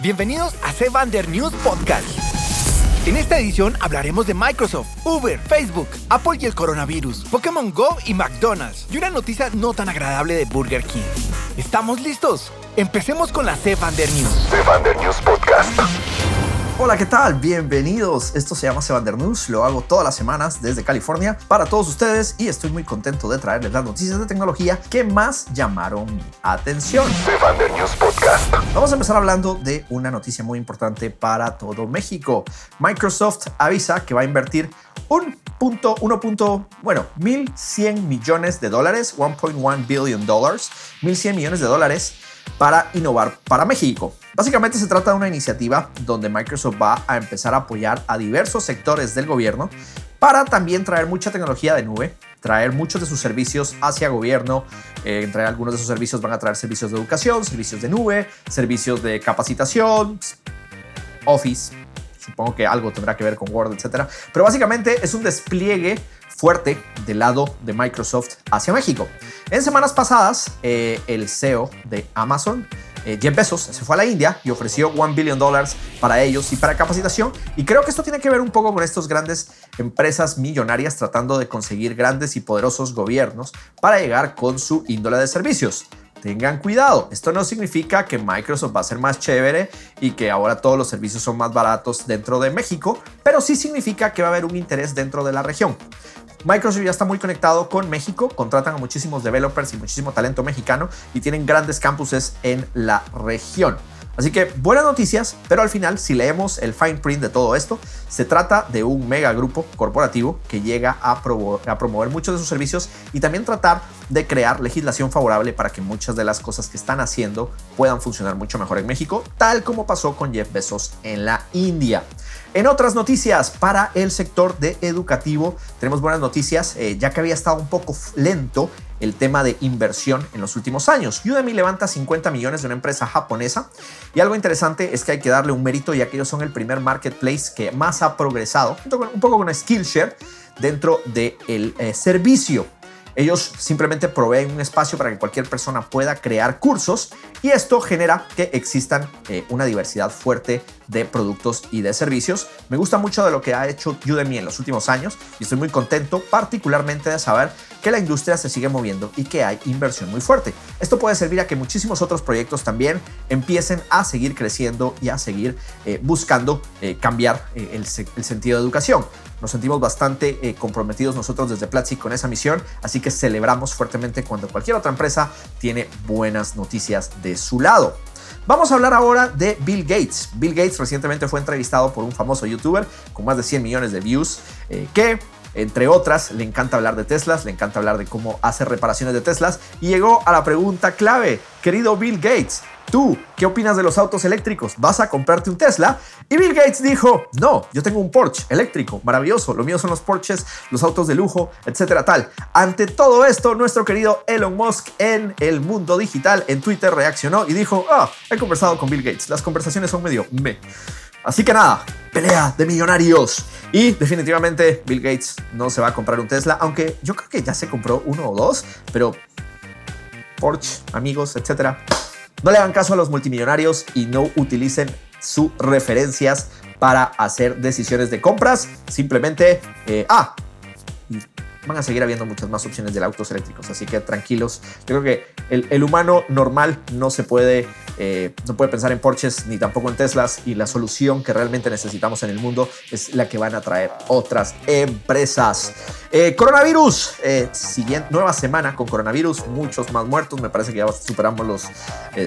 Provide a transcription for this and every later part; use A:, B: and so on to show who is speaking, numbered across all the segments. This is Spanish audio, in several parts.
A: Bienvenidos a Sevander News Podcast. En esta edición hablaremos de Microsoft, Uber, Facebook, Apple y el coronavirus, Pokémon Go y McDonald's, y una noticia no tan agradable de Burger King. ¿Estamos listos? Empecemos con la Sevander News.
B: Sevander News Podcast.
C: Hola, ¿qué tal? Bienvenidos. Esto se llama Sevander News. Lo hago todas las semanas desde California para todos ustedes y estoy muy contento de traerles las noticias de tecnología que más llamaron mi atención.
B: Sevander News Podcast.
C: Vamos a empezar hablando de una noticia muy importante para todo México. Microsoft avisa que va a invertir un punto, uno punto, bueno, 1.100 millones de dólares, 1.1 billion dollars, 1.100 millones de dólares para innovar para México. Básicamente se trata de una iniciativa donde Microsoft va a empezar a apoyar a diversos sectores del gobierno para también traer mucha tecnología de nube, traer muchos de sus servicios hacia gobierno, eh, algunos de sus servicios van a traer servicios de educación, servicios de nube, servicios de capacitación, Office, supongo que algo tendrá que ver con Word, etc. Pero básicamente es un despliegue fuerte del lado de Microsoft hacia México. En semanas pasadas, eh, el CEO de Amazon, eh, Jeff Bezos, se fue a la India y ofreció 1 billion dólares para ellos y para capacitación. Y creo que esto tiene que ver un poco con estas grandes empresas millonarias tratando de conseguir grandes y poderosos gobiernos para llegar con su índole de servicios. Tengan cuidado, esto no significa que Microsoft va a ser más chévere y que ahora todos los servicios son más baratos dentro de México, pero sí significa que va a haber un interés dentro de la región. Microsoft ya está muy conectado con México, contratan a muchísimos developers y muchísimo talento mexicano y tienen grandes campuses en la región. Así que buenas noticias, pero al final, si leemos el fine print de todo esto, se trata de un mega grupo corporativo que llega a, a, promover muchos de sus servicios y también tratar de crear legislación favorable para que muchas de las cosas que están haciendo puedan funcionar mucho mejor en México, tal como pasó con Jeff Bezos en la India. En otras noticias, para el sector de educativo, tenemos buenas noticias, eh, ya que había estado un poco lento el tema de inversión en los últimos años. Udemy levanta 50 millones de una empresa japonesa y algo interesante es que hay que darle un mérito ya que ellos son el primer marketplace que más ha progresado, un poco con Skillshare, dentro del eh, servicio. Ellos simplemente proveen un espacio para que cualquier persona pueda crear cursos y esto genera que existan eh, una diversidad fuerte de productos y de servicios. Me gusta mucho de lo que ha hecho Udemy en los últimos años y estoy muy contento particularmente de saber que la industria se sigue moviendo y que hay inversión muy fuerte. Esto puede servir a que muchísimos otros proyectos también empiecen a seguir creciendo y a seguir eh, buscando eh, cambiar el, el sentido de educación. Nos sentimos bastante comprometidos nosotros desde Platzi con esa misión, así celebramos fuertemente cuando cualquier otra empresa tiene buenas noticias de su lado. Vamos a hablar ahora de Bill Gates. Bill Gates recientemente fue entrevistado por un famoso youtuber con más de 100 millones de views eh, que entre otras, le encanta hablar de Teslas, le encanta hablar de cómo hacer reparaciones de Teslas y llegó a la pregunta clave, querido Bill Gates, ¿tú qué opinas de los autos eléctricos? ¿Vas a comprarte un Tesla? Y Bill Gates dijo, no, yo tengo un Porsche eléctrico, maravilloso, lo mío son los Porsches, los autos de lujo, etcétera, tal. Ante todo esto, nuestro querido Elon Musk en el mundo digital, en Twitter, reaccionó y dijo, ah, he conversado con Bill Gates, las conversaciones son medio me. Así que nada, pelea de millonarios. Y definitivamente Bill Gates no se va a comprar un Tesla, aunque yo creo que ya se compró uno o dos, pero Porsche, amigos, etcétera. No le hagan caso a los multimillonarios y no utilicen sus referencias para hacer decisiones de compras. Simplemente, eh, ah, van a seguir habiendo muchas más opciones de autos eléctricos, así que tranquilos. Yo creo que el, humano normal no se puede, eh, no puede pensar en Porsches ni tampoco en Teslas y la solución que realmente necesitamos en el mundo es la que van a traer otras empresas. Eh, coronavirus, eh, siguiente, nueva semana con coronavirus, muchos más muertos, me parece que ya superamos los,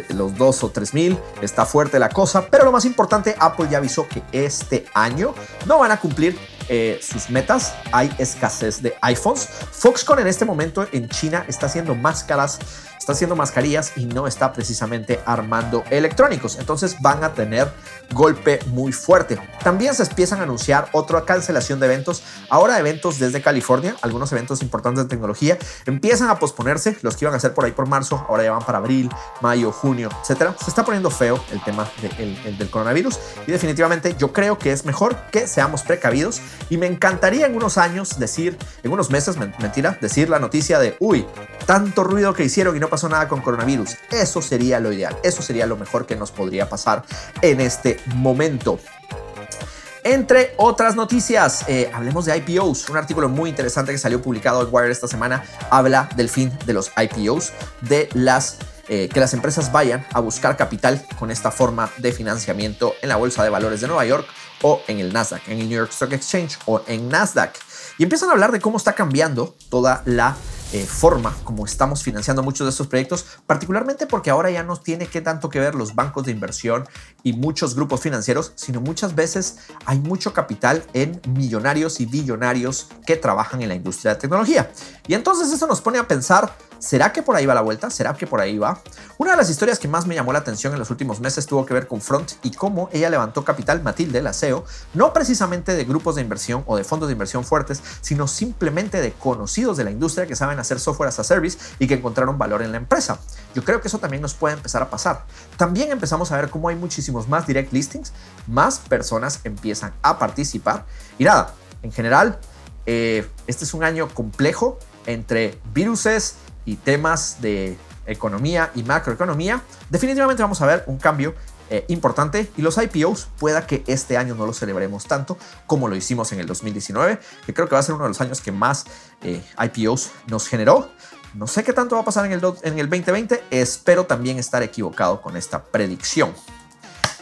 C: los 2 o 3 mil, está fuerte la cosa, pero lo más importante, Apple ya avisó que este año no van a cumplir eh, sus metas, hay escasez de iPhones. Foxconn en este momento en China está haciendo máscaras, está haciendo mascarillas y no está precisamente armando electrónicos. Entonces van a tener golpe muy fuerte. También se empiezan a anunciar otra cancelación de eventos. Ahora eventos desde California, algunos eventos importantes de tecnología, empiezan a posponerse. Los que iban a ser por ahí por marzo, ahora ya van para abril, mayo, junio, etcétera. Se está poniendo feo el tema del coronavirus y definitivamente yo creo que es mejor que seamos precavidos y me encantaría en unos años decir, en unos meses, mentira, decir la noticia de, uy, tanto ruido que hicieron y no pasó nada con coronavirus. Eso sería lo ideal, eso sería lo mejor que nos podría pasar en este momento. Entre otras noticias, eh, hablemos de IPOs. Un artículo muy interesante que salió publicado en Wire esta semana habla del fin de los IPOs, de las eh, que las empresas vayan a buscar capital con esta forma de financiamiento en la Bolsa de Valores de Nueva York o en el Nasdaq, en el New York Stock Exchange o en Nasdaq. Y empiezan a hablar de cómo está cambiando toda la eh, forma como estamos financiando muchos de estos proyectos, particularmente porque ahora ya no tiene que tanto que ver los bancos de inversión y muchos grupos financieros, sino muchas veces hay mucho capital en millonarios y billonarios que trabajan en la industria de tecnología. Y entonces eso nos pone a pensar ¿Será que por ahí va la vuelta? ¿Será que por ahí va? Una de las historias que más me llamó la atención en los últimos meses tuvo que ver con Front y cómo ella levantó capital, Matilde, la CEO, no precisamente de grupos de inversión o de fondos de inversión fuertes, sino simplemente de conocidos de la industria que saben hacer software as a service y que encontraron valor en la empresa. Yo creo que eso también nos puede empezar a pasar. También empezamos a ver cómo hay muchísimos más direct listings, más personas empiezan a participar. Y nada, en general, eh, este es un año complejo entre viruses, y temas de economía y macroeconomía, definitivamente vamos a ver un cambio eh, importante y los IPOs pueda que este año no lo celebremos tanto como lo hicimos en el 2019, que creo que va a ser uno de los años que más eh, IPOs nos generó. No sé qué tanto va a pasar en el, en el 2020, espero también estar equivocado con esta predicción.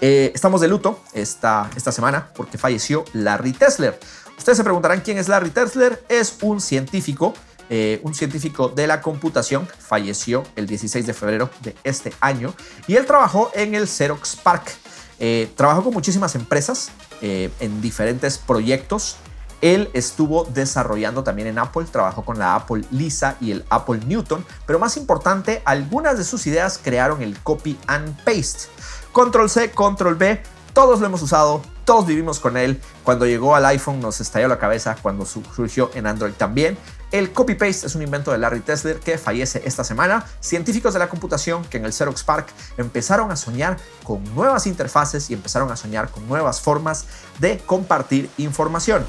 C: Eh, estamos de luto esta, esta semana porque falleció Larry Tesler. Ustedes se preguntarán quién es Larry Tesler. Es un científico eh, un científico de la computación, falleció el 16 de febrero de este año y él trabajó en el Xerox Park. Eh, trabajó con muchísimas empresas eh, en diferentes proyectos. Él estuvo desarrollando también en Apple, trabajó con la Apple Lisa y el Apple Newton, pero más importante, algunas de sus ideas crearon el copy and paste. Control C, Control B, todos lo hemos usado, todos vivimos con él. Cuando llegó al iPhone nos estalló la cabeza, cuando surgió en Android también. El copy-paste es un invento de Larry Tesler que fallece esta semana. Científicos de la computación que en el Xerox Park empezaron a soñar con nuevas interfaces y empezaron a soñar con nuevas formas de compartir información.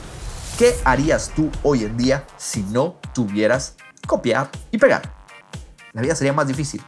C: ¿Qué harías tú hoy en día si no tuvieras copiar y pegar? La vida sería más difícil.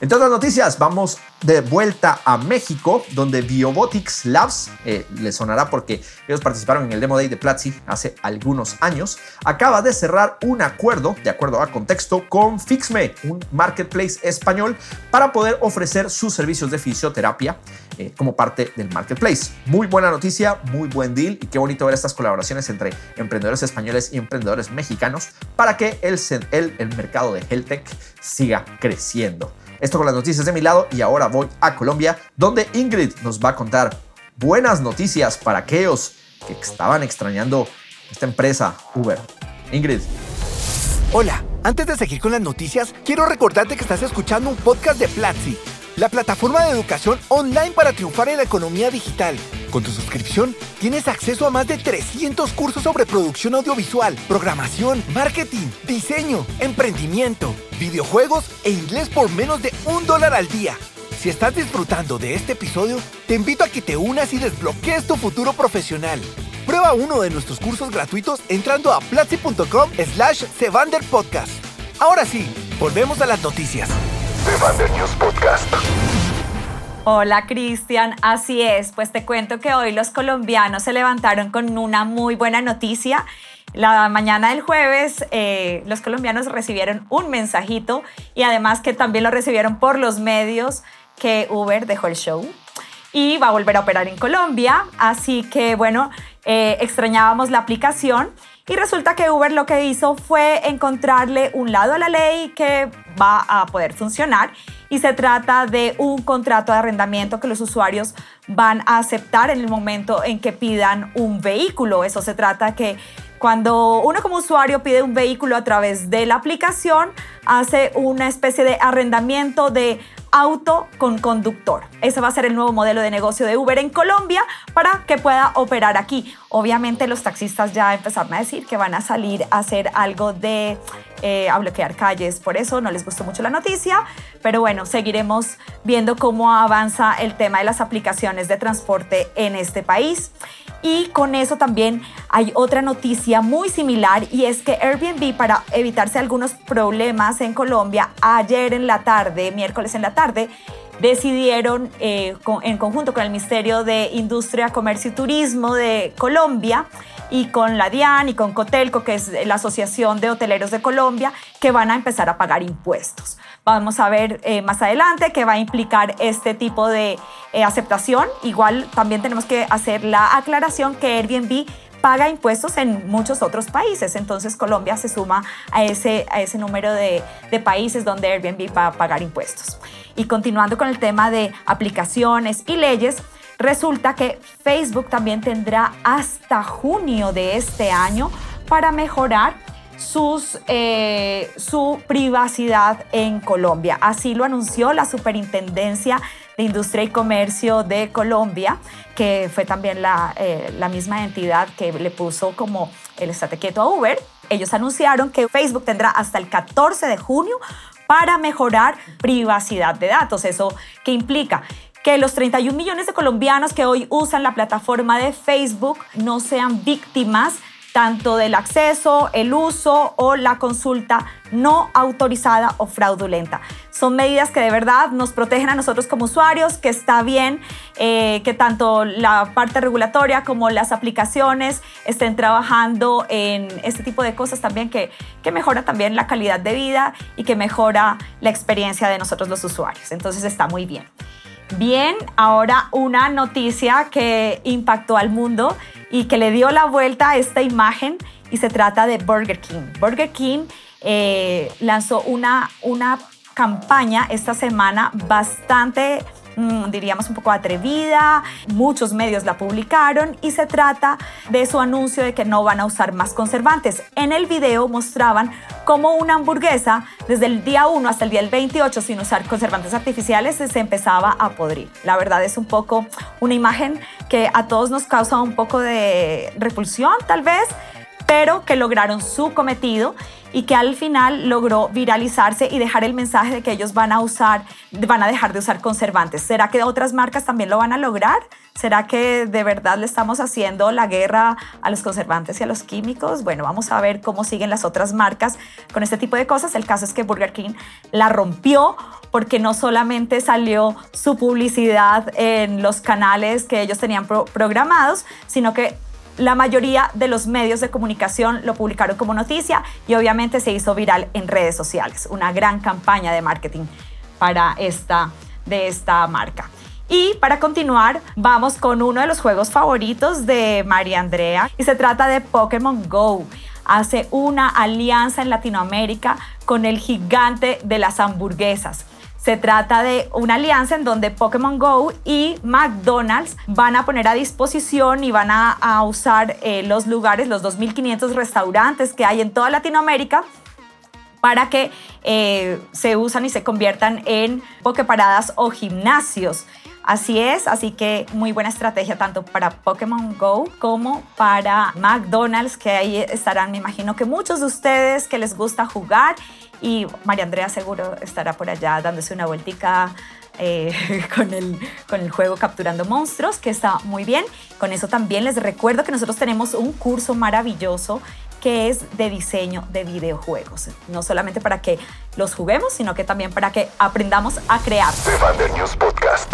C: Entre otras noticias, vamos de vuelta a México, donde Biobotics Labs, eh, le sonará porque ellos participaron en el Demo Day de Platzi hace algunos años, acaba de cerrar un acuerdo, de acuerdo a contexto, con Fixme, un marketplace español, para poder ofrecer sus servicios de fisioterapia eh, como parte del marketplace. Muy buena noticia, muy buen deal y qué bonito ver estas colaboraciones entre emprendedores españoles y emprendedores mexicanos para que el, el, el mercado de Health Tech siga creciendo. Esto con las noticias de mi lado y ahora voy a Colombia, donde Ingrid nos va a contar buenas noticias para aquellos que estaban extrañando esta empresa Uber. Ingrid.
A: Hola, antes de seguir con las noticias, quiero recordarte que estás escuchando un podcast de Platzi la plataforma de educación online para triunfar en la economía digital. Con tu suscripción, tienes acceso a más de 300 cursos sobre producción audiovisual, programación, marketing, diseño, emprendimiento, videojuegos e inglés por menos de un dólar al día. Si estás disfrutando de este episodio, te invito a que te unas y desbloquees tu futuro profesional. Prueba uno de nuestros cursos gratuitos entrando a platzi.com slash Podcast. Ahora sí, volvemos a las noticias.
D: Hola Cristian, así es, pues te cuento que hoy los colombianos se levantaron con una muy buena noticia. La mañana del jueves eh, los colombianos recibieron un mensajito y además que también lo recibieron por los medios que Uber dejó el show y va a volver a operar en Colombia. Así que bueno, eh, extrañábamos la aplicación y resulta que Uber lo que hizo fue encontrarle un lado a la ley que va a poder funcionar y se trata de un contrato de arrendamiento que los usuarios van a aceptar en el momento en que pidan un vehículo. Eso se trata que Cuando uno como usuario pide un vehículo a través de la aplicación, hace una especie de arrendamiento de auto con conductor. Ese va a ser el nuevo modelo de negocio de Uber en Colombia para que pueda operar aquí. Obviamente los taxistas ya empezaron a decir que van a salir a hacer algo de eh, bloquear calles. Por eso no les gustó mucho la noticia, pero bueno, seguiremos viendo cómo avanza el tema de las aplicaciones de transporte en este país. Y con eso también hay otra noticia muy similar y es que Airbnb para evitarse algunos problemas en Colombia, ayer en la tarde, miércoles en la tarde, decidieron eh, en conjunto con el Ministerio de Industria, Comercio y Turismo de Colombia y con la DIAN y con Cotelco, que es la Asociación de Hoteleros de Colombia, que van a empezar a pagar impuestos. Vamos a ver eh, más adelante qué va a implicar este tipo de eh, aceptación. Igual también tenemos que hacer la aclaración que Airbnb paga impuestos en muchos otros países. Entonces Colombia se suma a ese, a ese número de, de países donde Airbnb va a pagar impuestos. Y continuando con el tema de aplicaciones y leyes, resulta que Facebook también tendrá hasta junio de este año para mejorar sus, eh, su privacidad en Colombia. Así lo anunció la Superintendencia de Industria y Comercio de Colombia, que fue también la, eh, la misma entidad que le puso como el estate quieto a Uber. Ellos anunciaron que Facebook tendrá hasta el 14 de junio para mejorar privacidad de datos. ¿Eso qué implica? Que los 31 millones de colombianos que hoy usan la plataforma de Facebook no sean víctimas tanto del acceso, el uso o la consulta no autorizada o fraudulenta. Son medidas que de verdad nos protegen a nosotros como usuarios, que está bien eh, que tanto la parte regulatoria como las aplicaciones estén trabajando en este tipo de cosas también que, que mejora también la calidad de vida y que mejora la experiencia de nosotros los usuarios. Entonces está muy bien. Bien, ahora una noticia que impactó al mundo y que le dio la vuelta a esta imagen y se trata de Burger King. Burger King eh, lanzó una, una campaña esta semana bastante diríamos un poco atrevida, muchos medios la publicaron y se trata de su anuncio de que no van a usar más conservantes. En el video mostraban cómo una hamburguesa desde el día 1 hasta el día 28 sin usar conservantes artificiales se empezaba a podrir. La verdad es un poco una imagen que a todos nos causa un poco de repulsión tal vez, pero que lograron su cometido y que al final logró viralizarse y dejar el mensaje de que ellos van a usar, van a dejar de usar conservantes. ¿Será que otras marcas también lo van a lograr? ¿Será que de verdad le estamos haciendo la guerra a los conservantes y a los químicos? Bueno, vamos a ver cómo siguen las otras marcas con este tipo de cosas. El caso es que Burger King la rompió porque no solamente salió su publicidad en los canales que ellos tenían programados, sino que la mayoría de los medios de comunicación lo publicaron como noticia y obviamente se hizo viral en redes sociales. Una gran campaña de marketing para esta, de esta marca. Y para continuar, vamos con uno de los juegos favoritos de María Andrea y se trata de Pokémon Go. Hace una alianza en Latinoamérica con el gigante de las hamburguesas. Se trata de una alianza en donde Pokémon Go y McDonald's van a poner a disposición y van a, usar eh, los lugares, los 2.500 restaurantes que hay en toda Latinoamérica para que eh, se usan y se conviertan en pokeparadas o gimnasios. Así es, así que muy buena estrategia tanto para Pokémon Go como para McDonald's, que ahí estarán, me imagino que muchos de ustedes que les gusta jugar y María Andrea seguro estará por allá dándose una vueltica eh, con, el, con el juego Capturando Monstruos, que está muy bien. Con eso también les recuerdo que nosotros tenemos un curso maravilloso que es de diseño de videojuegos. No solamente para que los juguemos, sino que también para que aprendamos a crear.
B: The News Podcast.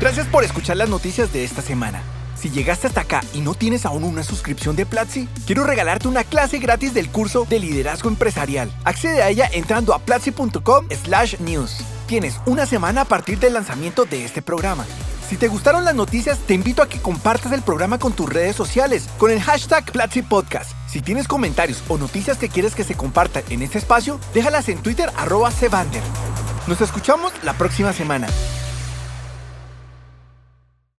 A: Gracias por escuchar las noticias de esta semana. Si llegaste hasta acá y no tienes aún una suscripción de Platzi, quiero regalarte una clase gratis del curso de liderazgo empresarial. Accede a ella entrando a platzi.com slash news. Tienes una semana a partir del lanzamiento de este programa. Si te gustaron las noticias, te invito a que compartas el programa con tus redes sociales con el hashtag Platzi Podcast. Si tienes comentarios o noticias que quieres que se compartan en este espacio, déjalas en Twitter arroba Nos escuchamos la próxima semana.